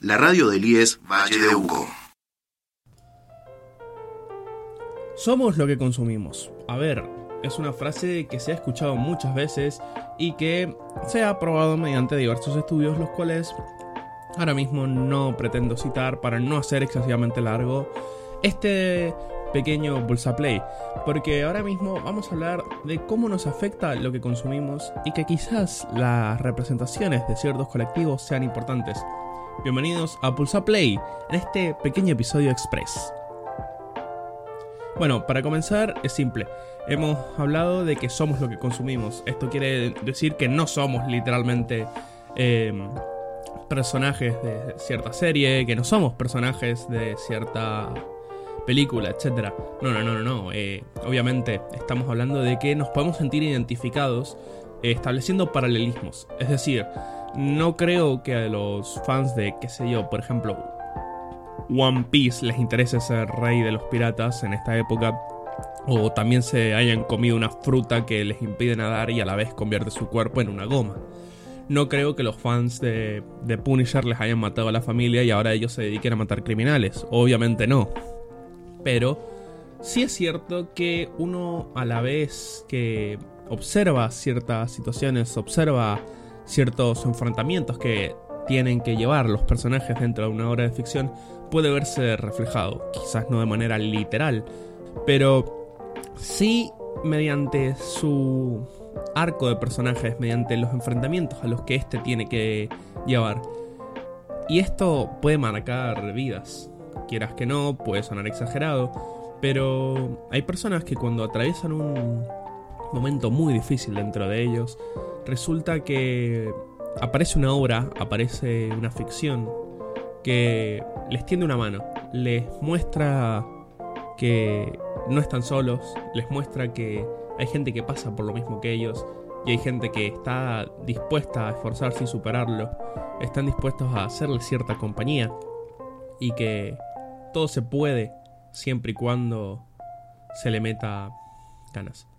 La radio del IES Valle de Uco. Somos lo que consumimos. A ver, es una frase que se ha escuchado muchas veces y que se ha probado mediante diversos estudios, los cuales ahora mismo no pretendo citar para no hacer excesivamente largo este pequeño Bulsa Play, porque ahora mismo vamos a hablar de cómo nos afecta lo que consumimos y que quizás las representaciones de ciertos colectivos sean importantes. Bienvenidos a Pulsa Play en este pequeño episodio express. Bueno, para comenzar es simple. Hemos hablado de que somos lo que consumimos. Esto quiere decir que no somos literalmente em, personajes de cierta serie, que no somos personajes de cierta película, etc. No, no, no, no, no. Eh, obviamente estamos hablando de que nos podemos sentir identificados eh, estableciendo paralelismos. Es decir, no creo que a los fans de, qué sé yo, por ejemplo, One Piece les interese ser rey de los piratas en esta época. O también se hayan comido una fruta que les impide nadar y a la vez convierte su cuerpo en una goma. No creo que los fans de, de Punisher les hayan matado a la familia y ahora ellos se dediquen a matar criminales. Obviamente no. Pero sí es cierto que uno a la vez que observa ciertas situaciones, observa ciertos enfrentamientos que tienen que llevar los personajes dentro de una obra de ficción, puede verse reflejado. Quizás no de manera literal, pero sí mediante su arco de personajes, mediante los enfrentamientos a los que éste tiene que llevar. Y esto puede marcar vidas quieras que no, puede sonar exagerado, pero hay personas que cuando atraviesan un momento muy difícil dentro de ellos, resulta que aparece una obra, aparece una ficción que les tiende una mano, les muestra que no están solos, les muestra que hay gente que pasa por lo mismo que ellos y hay gente que está dispuesta a esforzarse y superarlo, están dispuestos a hacerle cierta compañía y que todo se puede siempre y cuando se le meta ganas.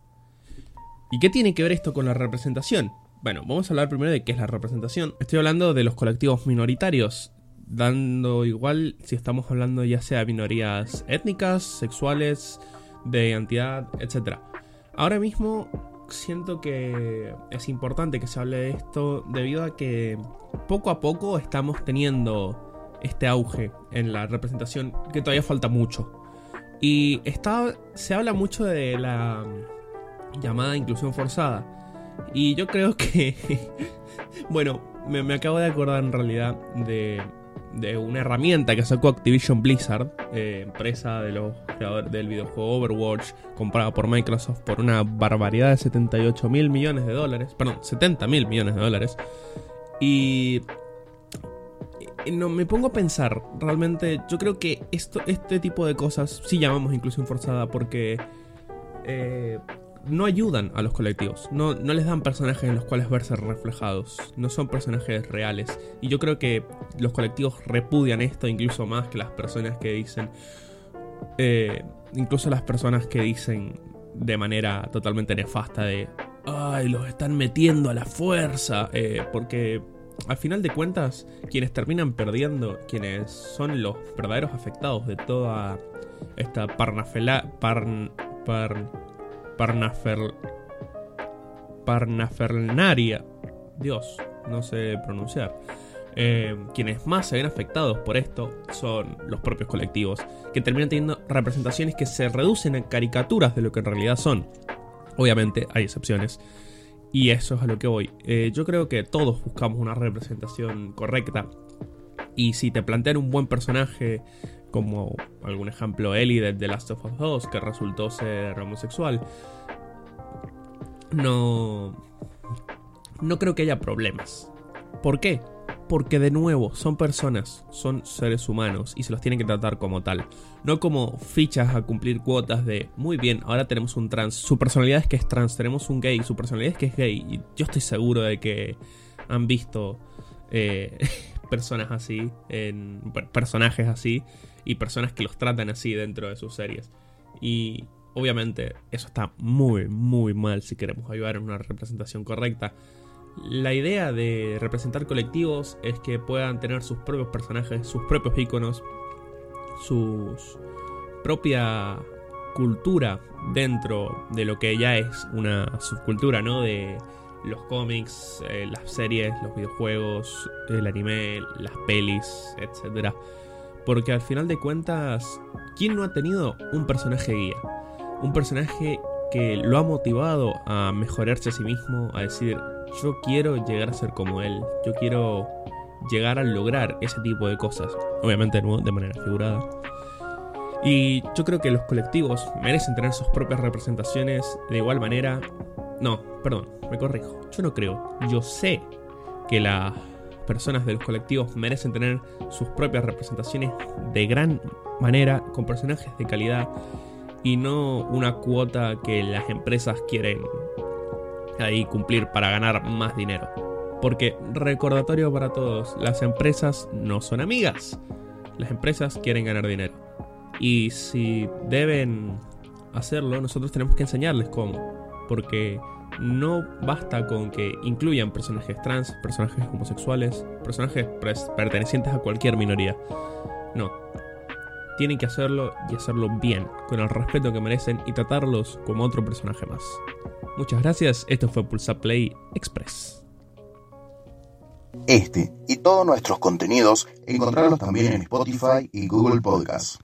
¿Y qué tiene que ver esto con la representación? Bueno, vamos a hablar primero de qué es la representación. Estoy hablando de los colectivos minoritarios, dando igual si estamos hablando ya sea minorías étnicas, sexuales, de identidad, etc. Ahora mismo siento que es importante que se hable de esto debido a que poco a poco estamos teniendo este auge en la representación que todavía falta mucho. Y está, se habla mucho de la llamada inclusión forzada. Y yo creo que, bueno, me, acabo de acordar en realidad de, de una herramienta que sacó Activision Blizzard, eh, empresa de los creadores del videojuego Overwatch, comprada por Microsoft por una barbaridad de 78 mil millones de dólares, perdón, 70 mil millones de dólares. Y no, me pongo a pensar, realmente yo creo que esto, este tipo de cosas sí llamamos inclusión forzada porque eh, no ayudan a los colectivos, no, no les dan personajes en los cuales verse reflejados, no son personajes reales. Y yo creo que los colectivos repudian esto incluso más que las personas que dicen, eh, incluso las personas que dicen de manera totalmente nefasta de, ay, los están metiendo a la fuerza, eh, porque al final de cuentas, quienes terminan perdiendo, quienes son los verdaderos afectados de toda esta parnafela, parn, par, parnafer, parnafernaria, Dios, no sé pronunciar. Eh, quienes más se ven afectados por esto son los propios colectivos, que terminan teniendo representaciones que se reducen a caricaturas de lo que en realidad son. Obviamente hay excepciones. Y eso es a lo que voy. Eh, yo creo que todos buscamos una representación correcta. Y si te plantean un buen personaje, como algún ejemplo Ellie de The Last of Us 2, que resultó ser homosexual, no. No creo que haya problemas. ¿Por qué? porque de nuevo son personas, son seres humanos y se los tienen que tratar como tal. No como fichas a cumplir cuotas de, muy bien, ahora tenemos un trans, su personalidad es que es trans, tenemos un gay, su personalidad es que es gay. Y yo estoy seguro de que han visto eh, personas así, en, personajes así y personas que los tratan así dentro de sus series. Y obviamente eso está muy, muy mal si queremos ayudar en una representación correcta. La idea de representar colectivos es que puedan tener sus propios personajes, sus propios iconos, su propia cultura dentro de lo que ya es una subcultura, ¿no? De los cómics, eh, las series, los videojuegos, el anime, las pelis, etc. Porque al final de cuentas, ¿quién no ha tenido un personaje guía? Un personaje que lo ha motivado a mejorarse a sí mismo, a decir, yo quiero llegar a ser como él, yo quiero llegar a lograr ese tipo de cosas. Obviamente de manera figurada. Y yo creo que los colectivos merecen tener sus propias representaciones de igual manera. No, perdón, me corrijo. Yo no creo. Yo sé que las personas de los colectivos merecen tener sus propias representaciones de gran manera, con personajes de calidad y no una cuota que las empresas quieren ahí cumplir para ganar más dinero. Porque, recordatorio para todos, las empresas no son amigas. Las empresas quieren ganar dinero. Y si deben hacerlo, nosotros tenemos que enseñarles cómo. Porque no basta con que incluyan personajes trans, personajes homosexuales, personajes pertenecientes a cualquier minoría. No. Tienen que hacerlo y hacerlo bien, con el respeto que merecen y tratarlos como otro personaje más. Muchas gracias, esto fue Pulsa Play Express. Este y todos nuestros contenidos encontrarlos también en Spotify y Google Podcasts.